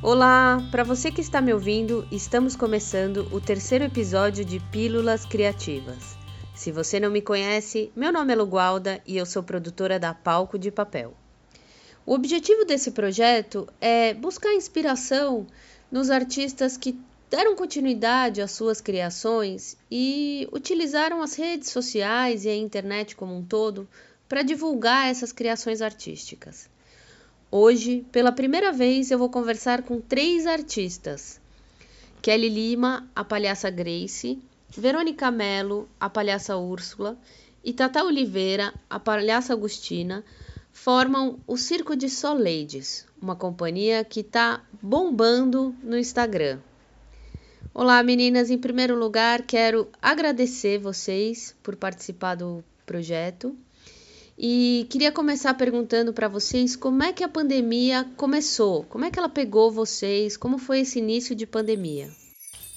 Olá, para você que está me ouvindo, estamos começando o terceiro episódio de Pílulas Criativas. Se você não me conhece, meu nome é Lugualda e eu sou produtora da Palco de Papel. O objetivo desse projeto é buscar inspiração nos artistas que deram continuidade às suas criações e utilizaram as redes sociais e a internet como um todo para divulgar essas criações artísticas. Hoje, pela primeira vez, eu vou conversar com três artistas: Kelly Lima, a palhaça Grace, Verônica Mello, a palhaça Úrsula. E Tata Oliveira, a palhaça Agustina, formam o Circo de Soleides, uma companhia que está bombando no Instagram. Olá, meninas! Em primeiro lugar, quero agradecer vocês por participar do projeto e queria começar perguntando para vocês como é que a pandemia começou, como é que ela pegou vocês, como foi esse início de pandemia?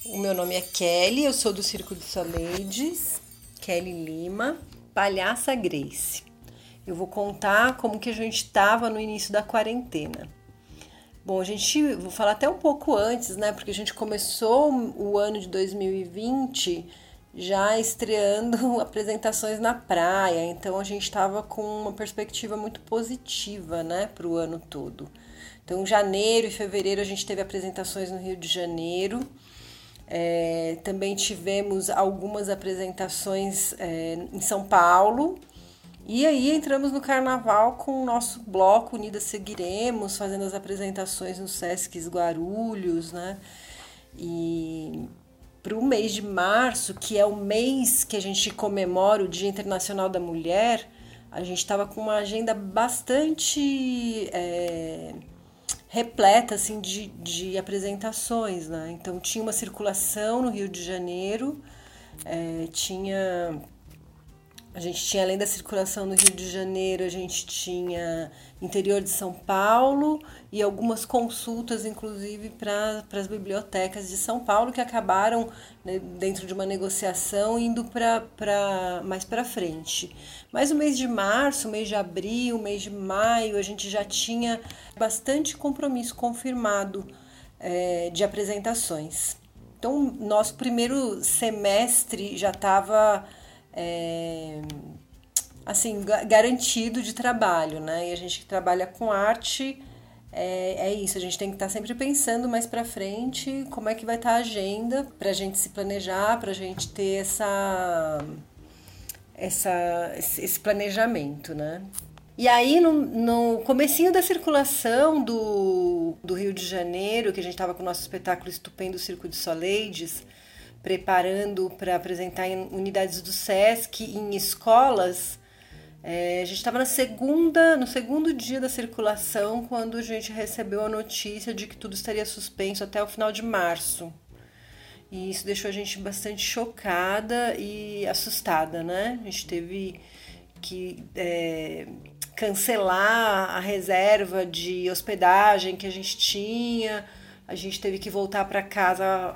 O meu nome é Kelly, eu sou do Circo de Soleides, Kelly Lima, palhaça Grace. Eu vou contar como que a gente estava no início da quarentena. Bom, a gente, vou falar até um pouco antes, né? Porque a gente começou o ano de 2020 já estreando apresentações na praia, então a gente estava com uma perspectiva muito positiva, né, para o ano todo. Então, janeiro e fevereiro a gente teve apresentações no Rio de Janeiro. É, também tivemos algumas apresentações é, em São Paulo. E aí entramos no carnaval com o nosso bloco Unidas Seguiremos, fazendo as apresentações no Sesc Guarulhos, né? E para o mês de março, que é o mês que a gente comemora o Dia Internacional da Mulher, a gente estava com uma agenda bastante é, repleta assim, de, de apresentações. Né? Então, tinha uma circulação no Rio de Janeiro, é, tinha a gente tinha, além da circulação no Rio de Janeiro, a gente tinha interior de São Paulo e algumas consultas, inclusive, para as bibliotecas de São Paulo, que acabaram, né, dentro de uma negociação, indo para mais para frente. Mas o mês de março, o mês de abril, o mês de maio, a gente já tinha bastante compromisso confirmado é, de apresentações. Então, nosso primeiro semestre já estava é, assim garantido de trabalho, né? E a gente que trabalha com arte é, é isso, a gente tem que estar tá sempre pensando mais para frente como é que vai estar tá a agenda para a gente se planejar, para a gente ter essa, essa, esse planejamento, né? E aí, no, no comecinho da circulação do, do Rio de Janeiro, que a gente estava com o nosso espetáculo estupendo Circo de Soleides, preparando para apresentar em unidades do SESC, em escolas. É, a gente estava na segunda, no segundo dia da circulação quando a gente recebeu a notícia de que tudo estaria suspenso até o final de março. E isso deixou a gente bastante chocada e assustada, né? A gente teve que é, cancelar a reserva de hospedagem que a gente tinha, a gente teve que voltar para casa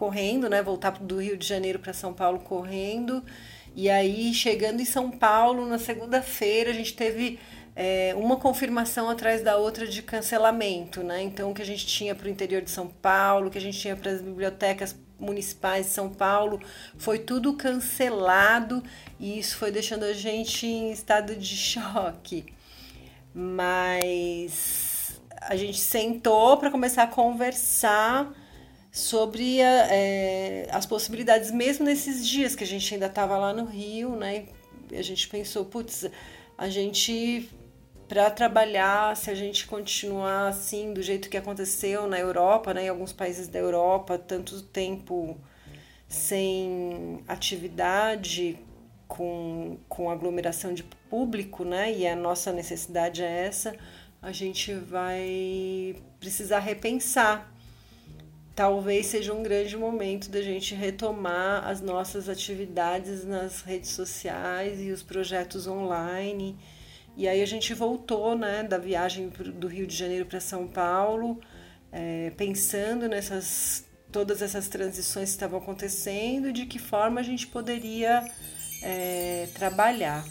correndo, né? Voltar do Rio de Janeiro para São Paulo correndo. E aí, chegando em São Paulo, na segunda-feira, a gente teve é, uma confirmação atrás da outra de cancelamento, né? Então, o que a gente tinha para o interior de São Paulo, o que a gente tinha para as bibliotecas municipais de São Paulo, foi tudo cancelado e isso foi deixando a gente em estado de choque. Mas a gente sentou para começar a conversar sobre a, é, as possibilidades, mesmo nesses dias que a gente ainda estava lá no Rio, né? A gente pensou, putz, a gente para trabalhar, se a gente continuar assim, do jeito que aconteceu na Europa, né, em alguns países da Europa, tanto tempo sem atividade, com, com aglomeração de público, né, e a nossa necessidade é essa, a gente vai precisar repensar talvez seja um grande momento da gente retomar as nossas atividades nas redes sociais e os projetos online. E aí a gente voltou né, da viagem do Rio de Janeiro para São Paulo, é, pensando nessas todas essas transições que estavam acontecendo e de que forma a gente poderia é, trabalhar.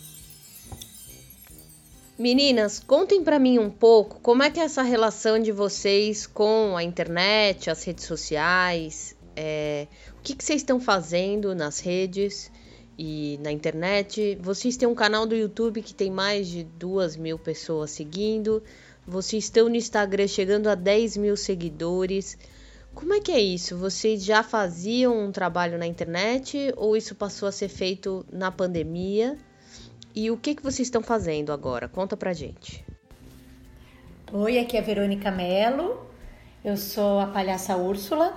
Meninas, contem para mim um pouco como é que é essa relação de vocês com a internet, as redes sociais, é, o que, que vocês estão fazendo nas redes e na internet. Vocês têm um canal do YouTube que tem mais de duas mil pessoas seguindo. Vocês estão no Instagram chegando a 10 mil seguidores. Como é que é isso? Vocês já faziam um trabalho na internet ou isso passou a ser feito na pandemia? E o que, que vocês estão fazendo agora? Conta pra gente. Oi, aqui é a Verônica Mello. Eu sou a palhaça Úrsula.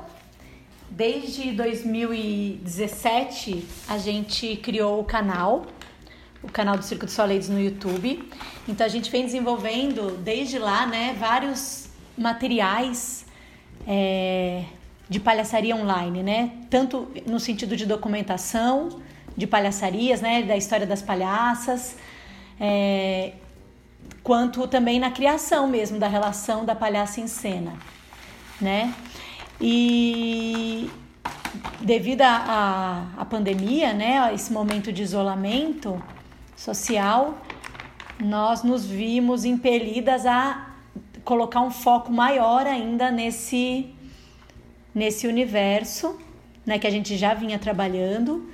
Desde 2017 a gente criou o canal, o canal do Circo de Soleiros no YouTube. Então a gente vem desenvolvendo desde lá, né, vários materiais é, de palhaçaria online, né? Tanto no sentido de documentação de palhaçarias, né, da história das palhaças, é, quanto também na criação mesmo da relação da palhaça em cena, né? E devido à pandemia, né, esse momento de isolamento social, nós nos vimos impelidas a colocar um foco maior ainda nesse nesse universo, né, que a gente já vinha trabalhando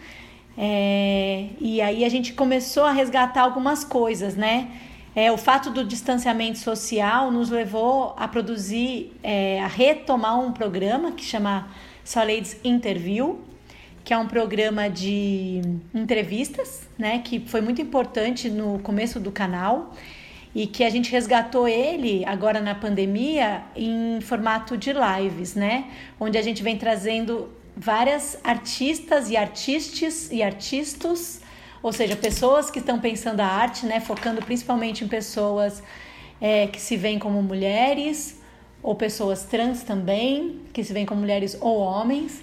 é, e aí a gente começou a resgatar algumas coisas, né? É, o fato do distanciamento social nos levou a produzir, é, a retomar um programa que chama Ladies Interview, que é um programa de entrevistas, né? Que foi muito importante no começo do canal e que a gente resgatou ele agora na pandemia em formato de lives, né? Onde a gente vem trazendo várias artistas e artistas e artistas, ou seja, pessoas que estão pensando a arte, né, focando principalmente em pessoas é, que se veem como mulheres ou pessoas trans também, que se veem como mulheres ou homens,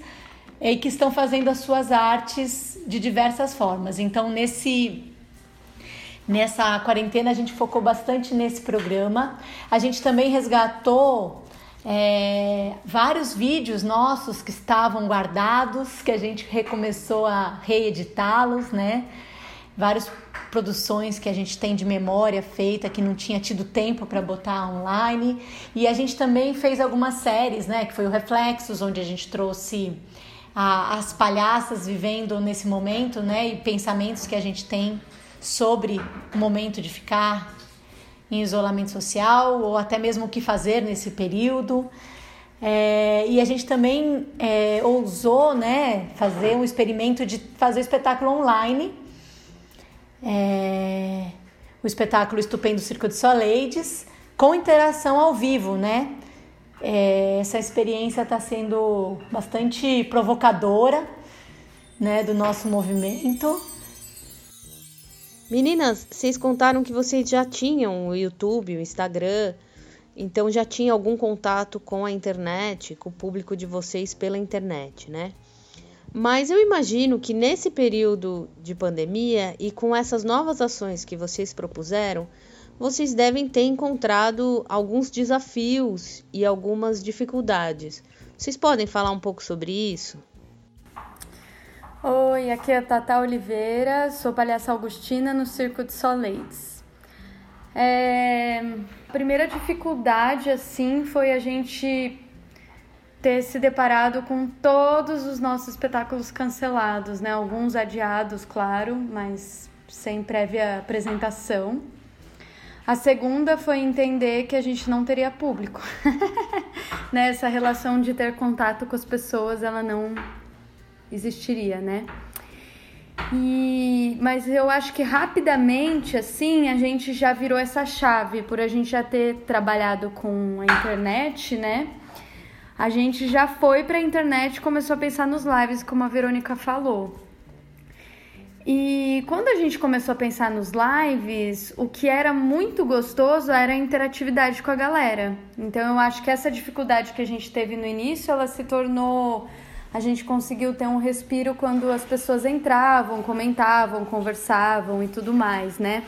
e que estão fazendo as suas artes de diversas formas. Então, nesse nessa quarentena a gente focou bastante nesse programa. A gente também resgatou é, vários vídeos nossos que estavam guardados, que a gente recomeçou a reeditá-los, né? Várias produções que a gente tem de memória feita que não tinha tido tempo para botar online. E a gente também fez algumas séries, né? Que foi o Reflexos, onde a gente trouxe a, as palhaças vivendo nesse momento, né? E pensamentos que a gente tem sobre o momento de ficar em isolamento social ou até mesmo o que fazer nesse período. É, e a gente também é, ousou né, fazer um experimento de fazer espetáculo online. É, o espetáculo Estupendo Circo de Soleides, com interação ao vivo, né? É, essa experiência está sendo bastante provocadora né, do nosso movimento. Meninas, vocês contaram que vocês já tinham o YouTube, o Instagram, então já tinha algum contato com a internet, com o público de vocês pela internet, né? Mas eu imagino que nesse período de pandemia e com essas novas ações que vocês propuseram, vocês devem ter encontrado alguns desafios e algumas dificuldades. Vocês podem falar um pouco sobre isso? Oi, aqui é a Tata Oliveira, sou palhaça Augustina no Circo de Soleides. É, a primeira dificuldade, assim, foi a gente ter se deparado com todos os nossos espetáculos cancelados, né? Alguns adiados, claro, mas sem prévia apresentação. A segunda foi entender que a gente não teria público. né? Essa relação de ter contato com as pessoas, ela não existiria, né? E, mas eu acho que rapidamente, assim, a gente já virou essa chave, por a gente já ter trabalhado com a internet, né? A gente já foi para a internet e começou a pensar nos lives, como a Verônica falou. E quando a gente começou a pensar nos lives, o que era muito gostoso era a interatividade com a galera. Então eu acho que essa dificuldade que a gente teve no início, ela se tornou a gente conseguiu ter um respiro quando as pessoas entravam, comentavam, conversavam e tudo mais, né?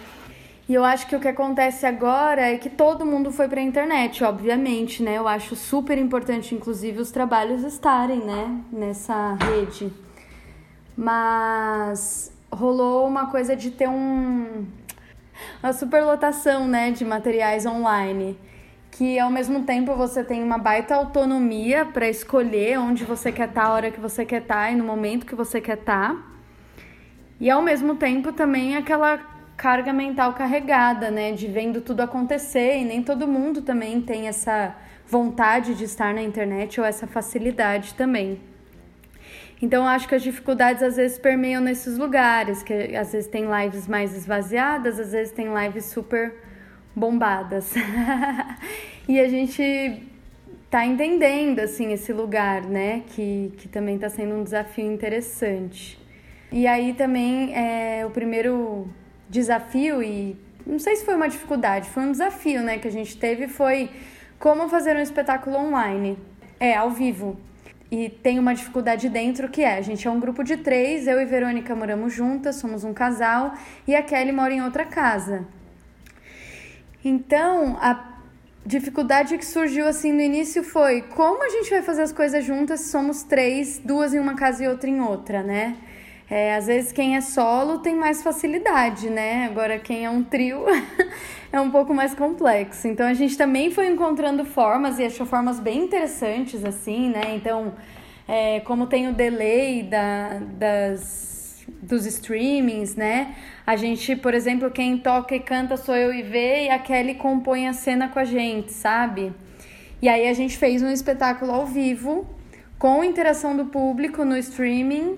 E eu acho que o que acontece agora é que todo mundo foi para a internet, obviamente, né? Eu acho super importante, inclusive, os trabalhos estarem, né, nessa rede. Mas rolou uma coisa de ter um uma superlotação, né, de materiais online. Que ao mesmo tempo você tem uma baita autonomia para escolher onde você quer estar, tá, a hora que você quer estar tá, e no momento que você quer estar. Tá. E ao mesmo tempo também aquela carga mental carregada, né, de vendo tudo acontecer e nem todo mundo também tem essa vontade de estar na internet ou essa facilidade também. Então acho que as dificuldades às vezes permeiam nesses lugares, que às vezes tem lives mais esvaziadas, às vezes tem lives super bombadas. e a gente tá entendendo assim esse lugar, né, que, que também está sendo um desafio interessante. E aí também é, o primeiro desafio e não sei se foi uma dificuldade, foi um desafio, né, que a gente teve foi como fazer um espetáculo online. É, ao vivo. E tem uma dificuldade dentro que é: a gente é um grupo de três, eu e Verônica moramos juntas, somos um casal, e a Kelly mora em outra casa. Então, a dificuldade que surgiu assim no início foi como a gente vai fazer as coisas juntas se somos três, duas em uma casa e outra em outra, né? É, às vezes quem é solo tem mais facilidade, né? Agora quem é um trio é um pouco mais complexo. Então a gente também foi encontrando formas e achou formas bem interessantes, assim, né? Então, é, como tem o delay da, das, dos streamings, né? A gente, por exemplo, quem toca e canta sou eu e Vê, e a Kelly compõe a cena com a gente, sabe? E aí a gente fez um espetáculo ao vivo, com interação do público no streaming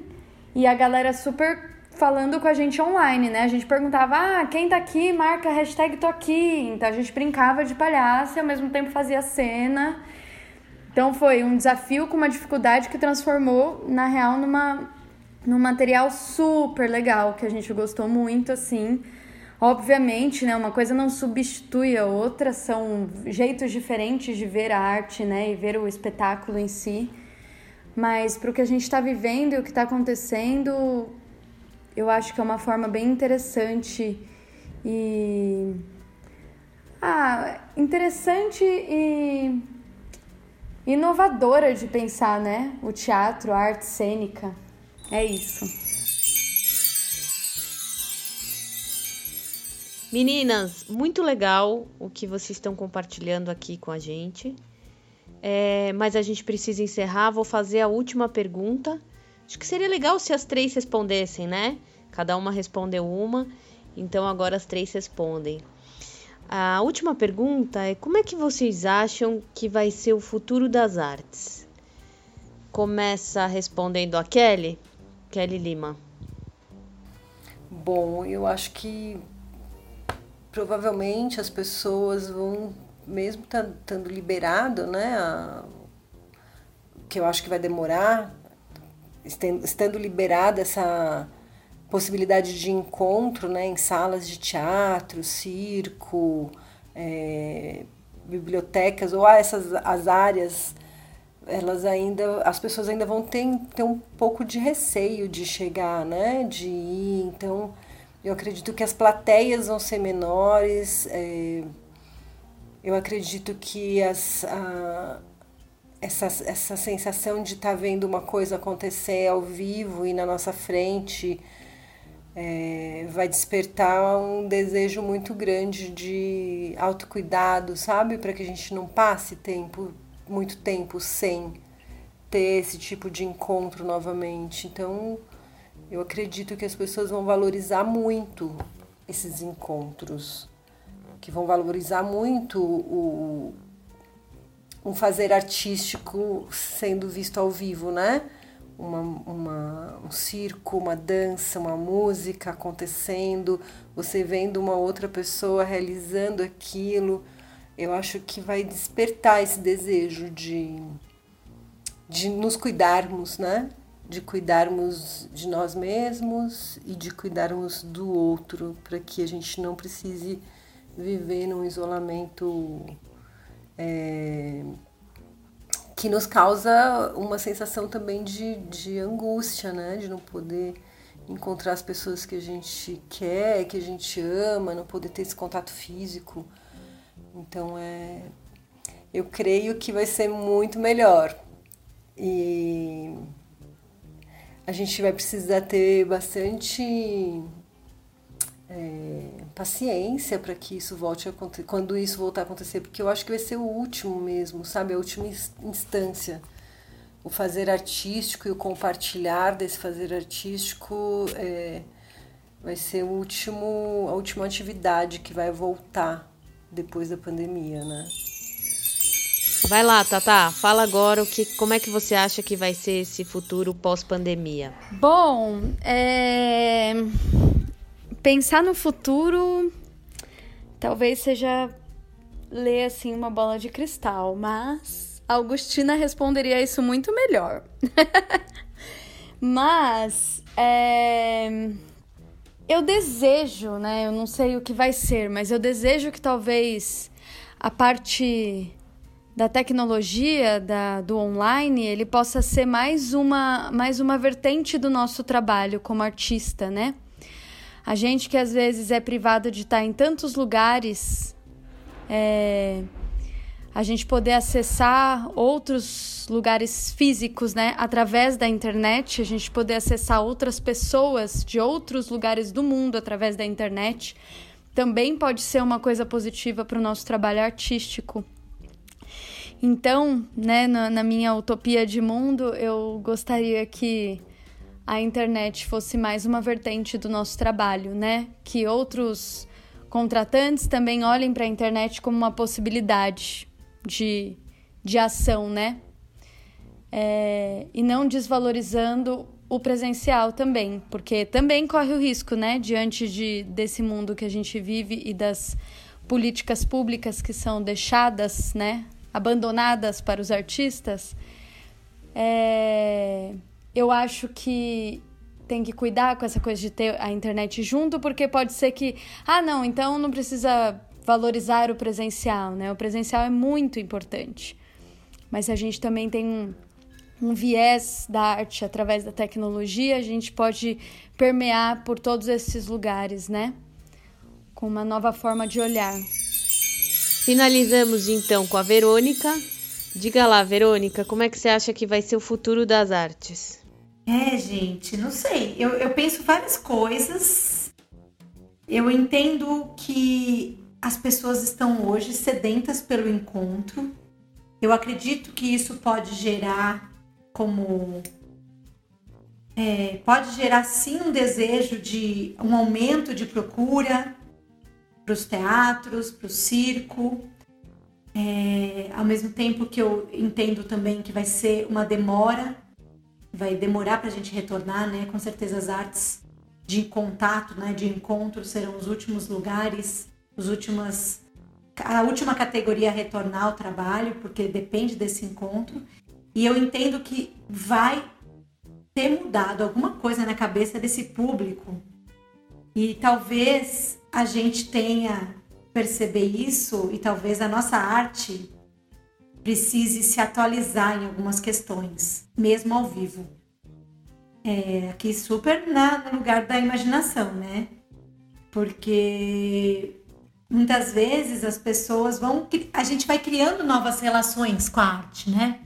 e a galera super falando com a gente online, né? A gente perguntava, ah, quem tá aqui, marca hashtag tô aqui. Então a gente brincava de palhaço e ao mesmo tempo fazia cena. Então foi um desafio com uma dificuldade que transformou, na real, numa, num material super legal, que a gente gostou muito, assim. Obviamente, né, uma coisa não substitui a outra, são jeitos diferentes de ver a arte, né, e ver o espetáculo em si. Mas para o que a gente está vivendo e o que está acontecendo, eu acho que é uma forma bem interessante e. Ah, interessante e inovadora de pensar, né? O teatro, a arte cênica. É isso. Meninas, muito legal o que vocês estão compartilhando aqui com a gente. É, mas a gente precisa encerrar. Vou fazer a última pergunta. Acho que seria legal se as três respondessem, né? Cada uma respondeu uma, então agora as três respondem. A última pergunta é: como é que vocês acham que vai ser o futuro das artes? Começa respondendo a Kelly, Kelly Lima. Bom, eu acho que provavelmente as pessoas vão mesmo estando liberado, né, a, que eu acho que vai demorar, estando liberada essa possibilidade de encontro né, em salas de teatro, circo, é, bibliotecas, ou essas as áreas, elas ainda, as pessoas ainda vão ter, ter um pouco de receio de chegar, né, de ir, então eu acredito que as plateias vão ser menores, é, eu acredito que as, a, essa, essa sensação de estar tá vendo uma coisa acontecer ao vivo e na nossa frente é, vai despertar um desejo muito grande de autocuidado, sabe? Para que a gente não passe tempo, muito tempo sem ter esse tipo de encontro novamente. Então, eu acredito que as pessoas vão valorizar muito esses encontros que vão valorizar muito o, um fazer artístico sendo visto ao vivo, né? Uma, uma, um circo, uma dança, uma música acontecendo, você vendo uma outra pessoa realizando aquilo, eu acho que vai despertar esse desejo de, de nos cuidarmos, né? De cuidarmos de nós mesmos e de cuidarmos do outro, para que a gente não precise viver num isolamento é, que nos causa uma sensação também de, de angústia, né? De não poder encontrar as pessoas que a gente quer, que a gente ama, não poder ter esse contato físico. Então é, eu creio que vai ser muito melhor. E a gente vai precisar ter bastante é, paciência para que isso volte a acontecer, quando isso voltar a acontecer, porque eu acho que vai ser o último mesmo, sabe? A última instância. O fazer artístico e o compartilhar desse fazer artístico é, vai ser o último, a última atividade que vai voltar depois da pandemia, né? Vai lá, Tata, fala agora o que, como é que você acha que vai ser esse futuro pós-pandemia? Bom, é... pensar no futuro talvez seja ler assim uma bola de cristal, mas a Augustina responderia isso muito melhor. mas é... eu desejo, né? Eu não sei o que vai ser, mas eu desejo que talvez a parte da tecnologia, da, do online, ele possa ser mais uma, mais uma vertente do nosso trabalho como artista, né? A gente que às vezes é privado de estar em tantos lugares, é, a gente poder acessar outros lugares físicos, né? Através da internet, a gente poder acessar outras pessoas de outros lugares do mundo através da internet, também pode ser uma coisa positiva para o nosso trabalho artístico. Então, né, na, na minha utopia de mundo, eu gostaria que a internet fosse mais uma vertente do nosso trabalho, né? Que outros contratantes também olhem para a internet como uma possibilidade de, de ação, né? É, e não desvalorizando o presencial também, porque também corre o risco, né? Diante de, desse mundo que a gente vive e das políticas públicas que são deixadas, né? abandonadas para os artistas, é, eu acho que tem que cuidar com essa coisa de ter a internet junto, porque pode ser que, ah, não, então não precisa valorizar o presencial, né? O presencial é muito importante. Mas a gente também tem um, um viés da arte através da tecnologia, a gente pode permear por todos esses lugares, né? Com uma nova forma de olhar. Finalizamos então com a Verônica. Diga lá, Verônica, como é que você acha que vai ser o futuro das artes? É, gente, não sei. Eu, eu penso várias coisas. Eu entendo que as pessoas estão hoje sedentas pelo encontro. Eu acredito que isso pode gerar como é, pode gerar sim um desejo de um aumento de procura, para os teatros, para o circo. É, ao mesmo tempo que eu entendo também que vai ser uma demora, vai demorar para a gente retornar, né? Com certeza as artes de contato, né? De encontro serão os últimos lugares, os últimas, a última categoria a retornar ao trabalho, porque depende desse encontro. E eu entendo que vai ter mudado alguma coisa na cabeça desse público e talvez a gente tenha perceber isso e talvez a nossa arte precise se atualizar em algumas questões, mesmo ao vivo. É, aqui super na, no lugar da imaginação, né? Porque muitas vezes as pessoas vão. A gente vai criando novas relações com a arte, né?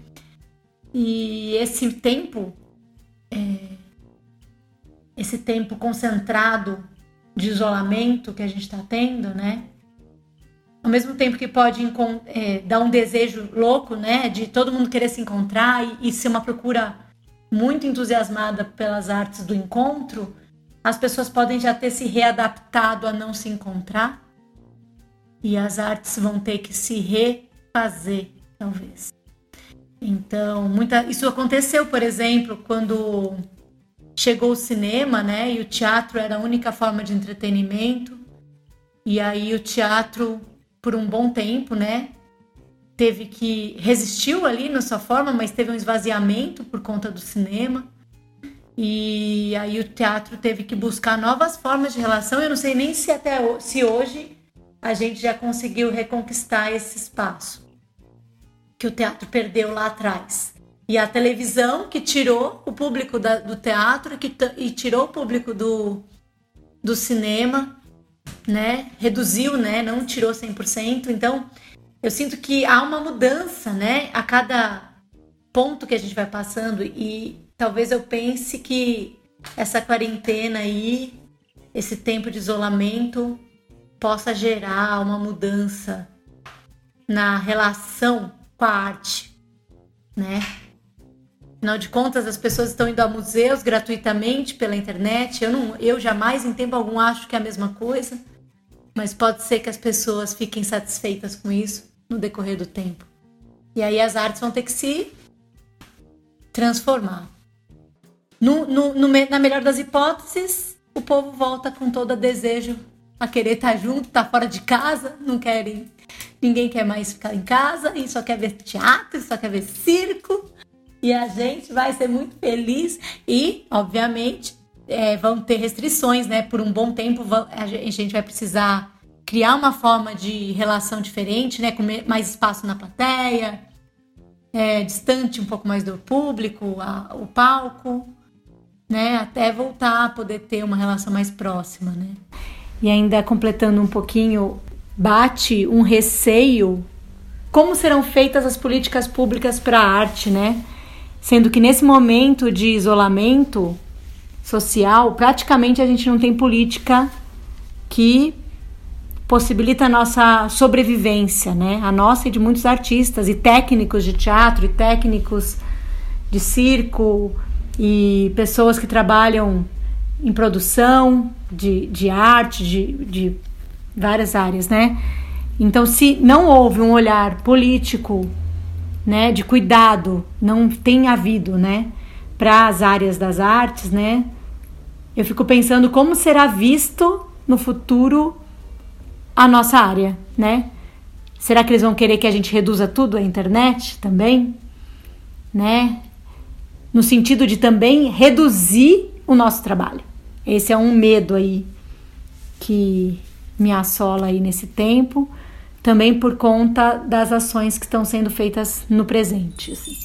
E esse tempo, é, esse tempo concentrado de isolamento que a gente está tendo, né? Ao mesmo tempo que pode é, dar um desejo louco, né? De todo mundo querer se encontrar e, e ser uma procura muito entusiasmada pelas artes do encontro, as pessoas podem já ter se readaptado a não se encontrar e as artes vão ter que se refazer, talvez. Então, muita, isso aconteceu, por exemplo, quando chegou o cinema, né? E o teatro era a única forma de entretenimento. E aí o teatro, por um bom tempo, né? Teve que resistiu ali na sua forma, mas teve um esvaziamento por conta do cinema. E aí o teatro teve que buscar novas formas de relação. Eu não sei nem se até se hoje a gente já conseguiu reconquistar esse espaço que o teatro perdeu lá atrás. E a televisão que tirou o público da, do teatro que, e tirou o público do, do cinema, né? Reduziu, né? Não tirou 100%. Então, eu sinto que há uma mudança, né? A cada ponto que a gente vai passando e talvez eu pense que essa quarentena aí esse tempo de isolamento possa gerar uma mudança na relação com a arte, né? Afinal de contas, as pessoas estão indo a museus gratuitamente pela internet. Eu, não, eu jamais, em tempo algum, acho que é a mesma coisa. Mas pode ser que as pessoas fiquem satisfeitas com isso no decorrer do tempo. E aí as artes vão ter que se transformar. No, no, no, na melhor das hipóteses, o povo volta com todo desejo a querer estar junto, estar fora de casa, não querem. Ninguém quer mais ficar em casa e só quer ver teatro, só quer ver circo e a gente vai ser muito feliz e, obviamente, é, vão ter restrições, né? Por um bom tempo a gente vai precisar criar uma forma de relação diferente, né? Com mais espaço na plateia, é, distante um pouco mais do público, a, o palco, né? Até voltar a poder ter uma relação mais próxima, né? E ainda completando um pouquinho, bate um receio como serão feitas as políticas públicas para a arte, né? Sendo que nesse momento de isolamento social, praticamente a gente não tem política que possibilita a nossa sobrevivência, né? A nossa e de muitos artistas e técnicos de teatro e técnicos de circo e pessoas que trabalham em produção de, de arte, de, de várias áreas, né? Então, se não houve um olhar político né, de cuidado não tem havido, né, para as áreas das artes, né? Eu fico pensando como será visto no futuro a nossa área, né? Será que eles vão querer que a gente reduza tudo à internet também, né? No sentido de também reduzir o nosso trabalho. Esse é um medo aí que me assola aí nesse tempo também por conta das ações que estão sendo feitas no presente. Assim.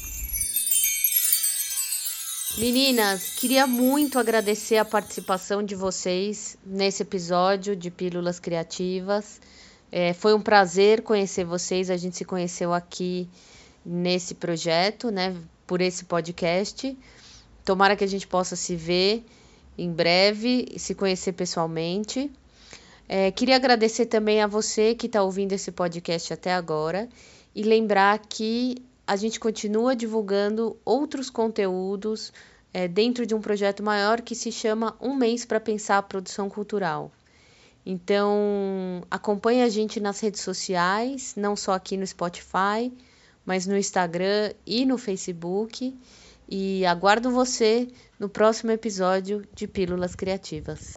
Meninas, queria muito agradecer a participação de vocês nesse episódio de Pílulas Criativas. É, foi um prazer conhecer vocês. A gente se conheceu aqui nesse projeto, né? Por esse podcast. Tomara que a gente possa se ver em breve se conhecer pessoalmente. É, queria agradecer também a você que está ouvindo esse podcast até agora e lembrar que a gente continua divulgando outros conteúdos é, dentro de um projeto maior que se chama Um Mês para Pensar a Produção Cultural. Então, acompanhe a gente nas redes sociais, não só aqui no Spotify, mas no Instagram e no Facebook. E aguardo você no próximo episódio de Pílulas Criativas.